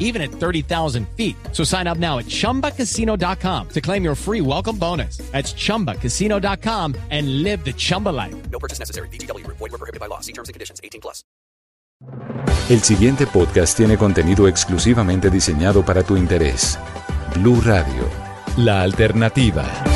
even at 30,000 feet. So sign up now at chumbacasino.com to claim your free welcome bonus. That's chumbacasino.com and live the Chumba life. No purchase necessary. BGW. Void were prohibited by law. See terms and conditions. 18 plus. El siguiente podcast tiene contenido exclusivamente diseñado para tu interés. Blue Radio, la alternativa.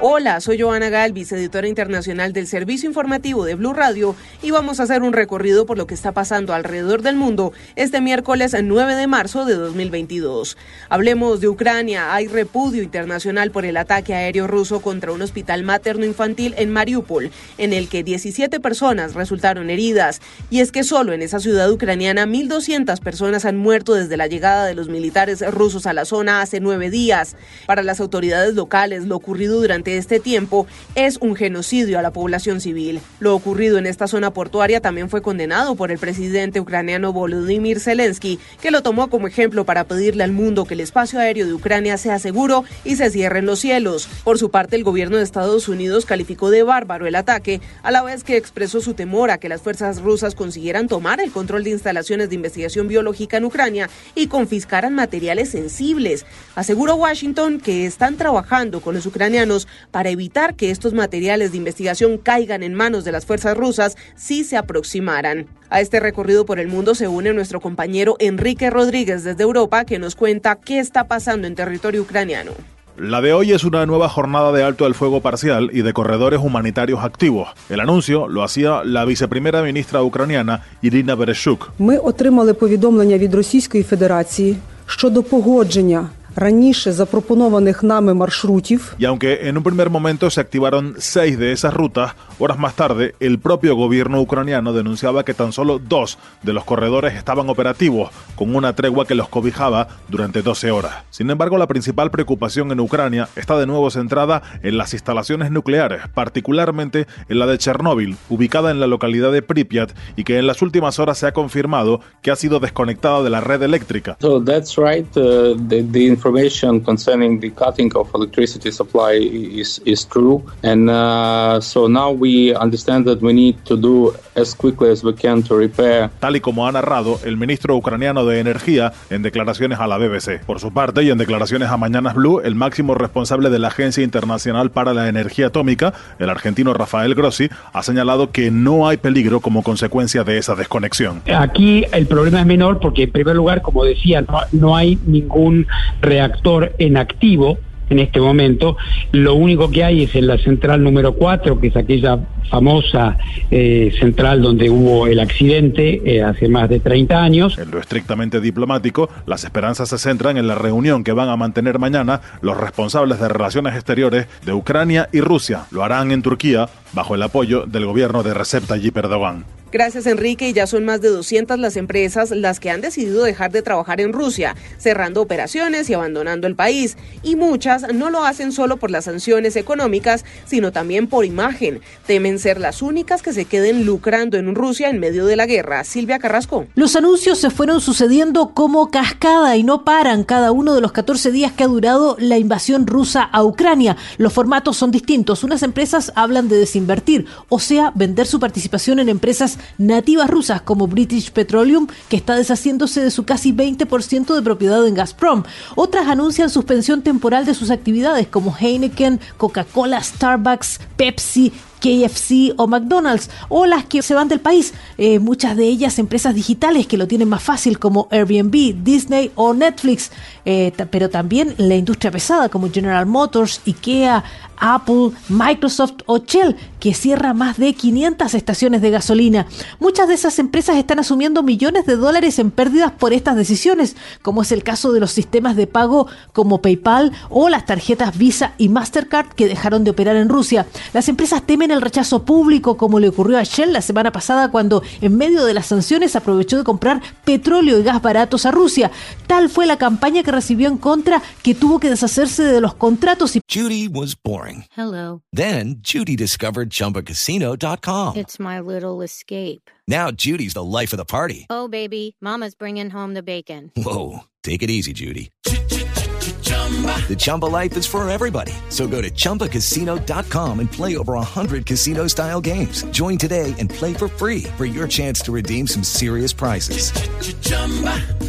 Hola, soy Joana Galvis, editora internacional del Servicio Informativo de Blue Radio, y vamos a hacer un recorrido por lo que está pasando alrededor del mundo este miércoles 9 de marzo de 2022. Hablemos de Ucrania. Hay repudio internacional por el ataque aéreo ruso contra un hospital materno-infantil en Mariupol, en el que 17 personas resultaron heridas. Y es que solo en esa ciudad ucraniana 1.200 personas han muerto desde la llegada de los militares rusos a la zona hace nueve días. Para las autoridades locales, lo ocurrido durante este tiempo es un genocidio a la población civil. Lo ocurrido en esta zona portuaria también fue condenado por el presidente ucraniano Volodymyr Zelensky, que lo tomó como ejemplo para pedirle al mundo que el espacio aéreo de Ucrania sea seguro y se cierren los cielos. Por su parte, el gobierno de Estados Unidos calificó de bárbaro el ataque, a la vez que expresó su temor a que las fuerzas rusas consiguieran tomar el control de instalaciones de investigación biológica en Ucrania y confiscaran materiales sensibles. Aseguró Washington que están trabajando con los ucranianos para evitar que estos materiales de investigación caigan en manos de las fuerzas rusas si se aproximaran. A este recorrido por el mundo se une nuestro compañero Enrique Rodríguez desde Europa que nos cuenta qué está pasando en territorio ucraniano. La de hoy es una nueva jornada de alto al fuego parcial y de corredores humanitarios activos. El anuncio lo hacía la viceprimera ministra ucraniana Irina Bereshuk. Ми отримали повідомлення від Російської Федерації щодо погодження раніше запропонованих нами маршрутів. Y aunque en un primer momento se activaron seis de esas rutas, horas más tarde el propio gobierno ucraniano denunciaba que tan solo dos de los corredores estaban operativos, con una tregua que los cobijaba durante 12 horas. Sin embargo, la principal preocupación en Ucrania está de nuevo centrada en las instalaciones nucleares, particularmente en la de Chernóbil, ubicada en la localidad de Pripyat y que en las últimas horas se ha confirmado que ha sido desconectada de la red eléctrica. So that's right. Uh, the, the information concerning the cutting of electricity supply is, is true. And uh, so now we understand that we need to do as quickly as we can to repair. tal y como ha narrado el ministro ucraniano de Energía en declaraciones a la BBC. Por su parte, y en declaraciones a Mañanas Blue, el máximo responsable de la Agencia Internacional para la Energía Atómica, el argentino Rafael Grossi, ha señalado que no hay peligro como consecuencia de esa desconexión. Aquí el problema es menor porque, en primer lugar, como decía, no, no hay ningún reactor en activo en este momento. Lo único que hay es en la central número 4, que es aquella famosa eh, central donde hubo el accidente eh, hace más de 30 años. En lo estrictamente diplomático, las esperanzas se centran en la reunión que van a mantener mañana los responsables de relaciones exteriores de Ucrania y Rusia. Lo harán en Turquía bajo el apoyo del gobierno de Recep Tayyip Erdogan. Gracias Enrique, y ya son más de 200 las empresas las que han decidido dejar de trabajar en Rusia, cerrando operaciones y abandonando el país. Y muchas no lo hacen solo por las sanciones económicas, sino también por imagen. Temen ser las únicas que se queden lucrando en Rusia en medio de la guerra. Silvia Carrasco. Los anuncios se fueron sucediendo como cascada y no paran cada uno de los 14 días que ha durado la invasión rusa a Ucrania. Los formatos son distintos. Unas empresas hablan de desinvertir, o sea, vender su participación en empresas nativas rusas como British Petroleum, que está deshaciéndose de su casi 20% de propiedad en Gazprom. Otras anuncian suspensión temporal de sus actividades como Heineken, Coca-Cola, Starbucks, Pepsi, KFC o McDonald's, o las que se van del país, eh, muchas de ellas empresas digitales que lo tienen más fácil como Airbnb, Disney o Netflix, eh, pero también la industria pesada como General Motors, IKEA, Apple, Microsoft o Shell, que cierra más de 500 estaciones de gasolina. Muchas de esas empresas están asumiendo millones de dólares en pérdidas por estas decisiones, como es el caso de los sistemas de pago como PayPal o las tarjetas Visa y Mastercard que dejaron de operar en Rusia. Las empresas temen en el rechazo público como le ocurrió a Shell la semana pasada cuando en medio de las sanciones aprovechó de comprar petróleo y gas baratos a Rusia. Tal fue la campaña que recibió en contra que tuvo que deshacerse de los contratos y Judy was boring. Hello. Then Judy discovered ChumbaCasino.com. It's my little escape. Now Judy's the life of the party. Oh, baby, Mama's bringing home the bacon. Whoa, take it easy, Judy. The Chumba life is for everybody. So go to ChumbaCasino.com and play over 100 casino style games. Join today and play for free for your chance to redeem some serious prizes.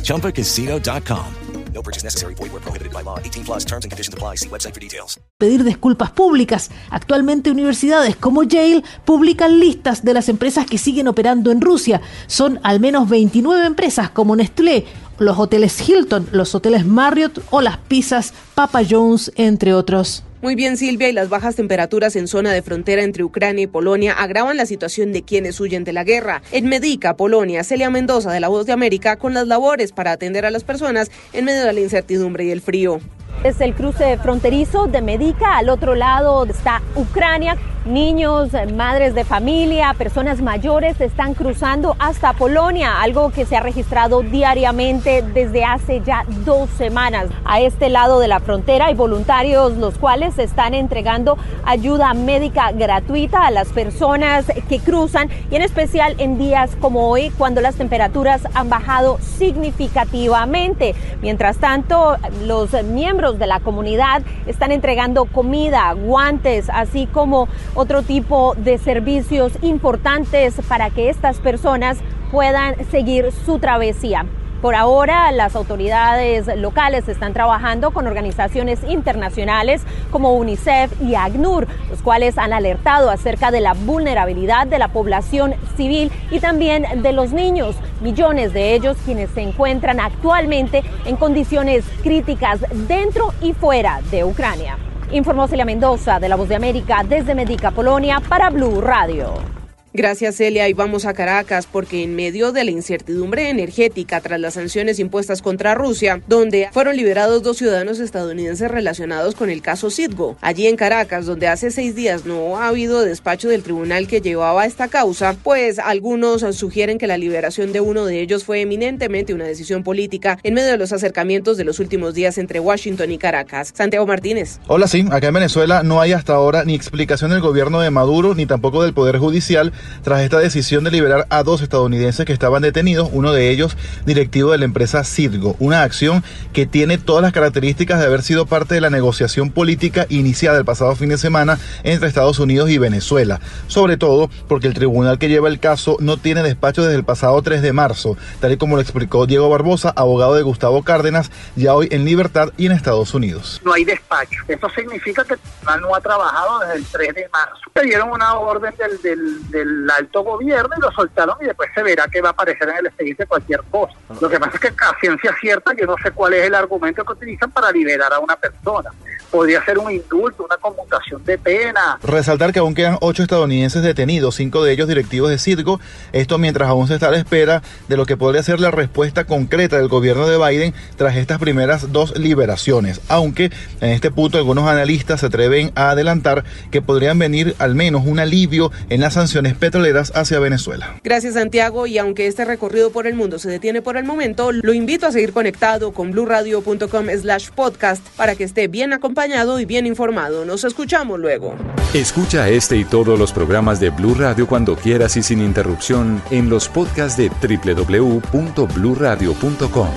ChumbaCasino.com. No purchase necessary. Void where prohibited by law. 18 plus terms and conditions apply. See website for details. pedir disculpas públicas. Actualmente universidades como Yale publican listas de las empresas que siguen operando en Rusia. Son al menos 29 empresas como Nestlé, los hoteles Hilton, los hoteles Marriott o las pizzas Papa John's, entre otros. Muy bien, Silvia, y las bajas temperaturas en zona de frontera entre Ucrania y Polonia agravan la situación de quienes huyen de la guerra. En Medica, Polonia, Celia Mendoza de La Voz de América con las labores para atender a las personas en medio de la incertidumbre y el frío. Es el cruce fronterizo de Medica, al otro lado está Ucrania. Niños, madres de familia, personas mayores están cruzando hasta Polonia, algo que se ha registrado diariamente desde hace ya dos semanas. A este lado de la frontera hay voluntarios los cuales están entregando ayuda médica gratuita a las personas que cruzan y en especial en días como hoy cuando las temperaturas han bajado significativamente. Mientras tanto, los miembros de la comunidad están entregando comida, guantes, así como otro tipo de servicios importantes para que estas personas puedan seguir su travesía. Por ahora, las autoridades locales están trabajando con organizaciones internacionales como UNICEF y ACNUR, los cuales han alertado acerca de la vulnerabilidad de la población civil y también de los niños, millones de ellos quienes se encuentran actualmente en condiciones críticas dentro y fuera de Ucrania. Informó Celia Mendoza de La Voz de América desde Medica, Polonia, para Blue Radio. Gracias, Celia. Y vamos a Caracas porque en medio de la incertidumbre energética tras las sanciones impuestas contra Rusia, donde fueron liberados dos ciudadanos estadounidenses relacionados con el caso Citgo. Allí en Caracas, donde hace seis días no ha habido despacho del tribunal que llevaba esta causa, pues algunos sugieren que la liberación de uno de ellos fue eminentemente una decisión política en medio de los acercamientos de los últimos días entre Washington y Caracas. Santiago Martínez. Hola, sí. Acá en Venezuela no hay hasta ahora ni explicación del gobierno de Maduro ni tampoco del Poder Judicial tras esta decisión de liberar a dos estadounidenses que estaban detenidos, uno de ellos directivo de la empresa Citgo, una acción que tiene todas las características de haber sido parte de la negociación política iniciada el pasado fin de semana entre Estados Unidos y Venezuela, sobre todo porque el tribunal que lleva el caso no tiene despacho desde el pasado 3 de marzo, tal y como lo explicó Diego Barbosa, abogado de Gustavo Cárdenas, ya hoy en libertad y en Estados Unidos. No hay despacho. Eso significa que el tribunal no ha trabajado desde el 3 de marzo. Le dieron una orden del, alto gobierno y lo soltaron y después se verá que va a aparecer en el expediente cualquier cosa. Lo que pasa es que a ciencia cierta yo no sé cuál es el argumento que utilizan para liberar a una persona. Podría ser un indulto, una conmutación de pena. Resaltar que aún quedan ocho estadounidenses detenidos, cinco de ellos directivos de Citgo, esto mientras aún se está a la espera de lo que podría ser la respuesta concreta del gobierno de Biden tras estas primeras dos liberaciones, aunque en este punto algunos analistas se atreven a adelantar que podrían venir al menos un alivio en las sanciones petroleras hacia Venezuela. Gracias Santiago y aunque este recorrido por el mundo se detiene por el momento, lo invito a seguir conectado con bluradio.com slash podcast para que esté bien acompañado y bien informado. Nos escuchamos luego. Escucha este y todos los programas de Blue Radio cuando quieras y sin interrupción en los podcasts de www.bluradio.com.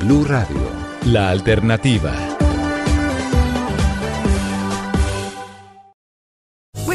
Blue Radio, la alternativa.